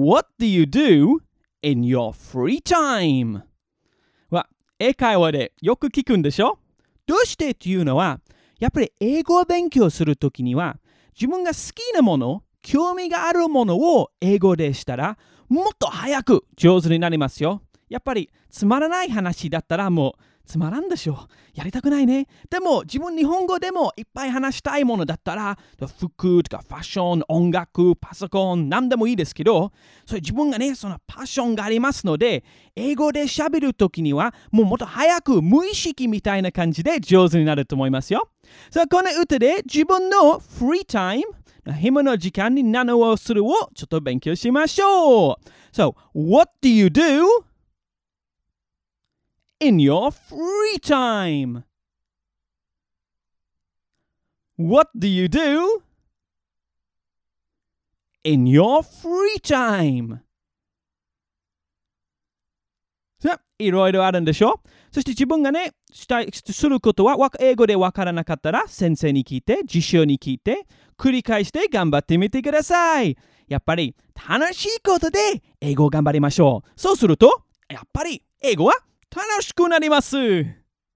What do you do in your free time? は英会話でよく聞くんでしょ？どうしてっていうのはやっぱり英語を勉強するときには自分が好きなもの興味があるものを英語でしたらもっと早く上手になりますよ。やっぱりつまらない話だったらもうつまらんでしょ。やりたくないね。でも自分日本語でもいっぱい話したいものだったら服とかファッション、音楽、パソコン、何でもいいですけど、それ自分がね、そのパッションがありますので、英語で喋るときにはもうもっと早く無意識みたいな感じで上手になると思いますよ。さあ、この歌で自分のフリータイム、暇の時間に何をするをちょっと勉強しましょう。So, what do you do in your free time? What do you do? In your free time? さ、いろいろあるんでしょ？そして自分がね、したい、することは英語でわからなかったら先生に聞いて、辞書に聞いて、繰り返して頑張ってみてください。やっぱり楽しいことで英語を頑張りましょう。そうすると、やっぱり英語は楽しくなります。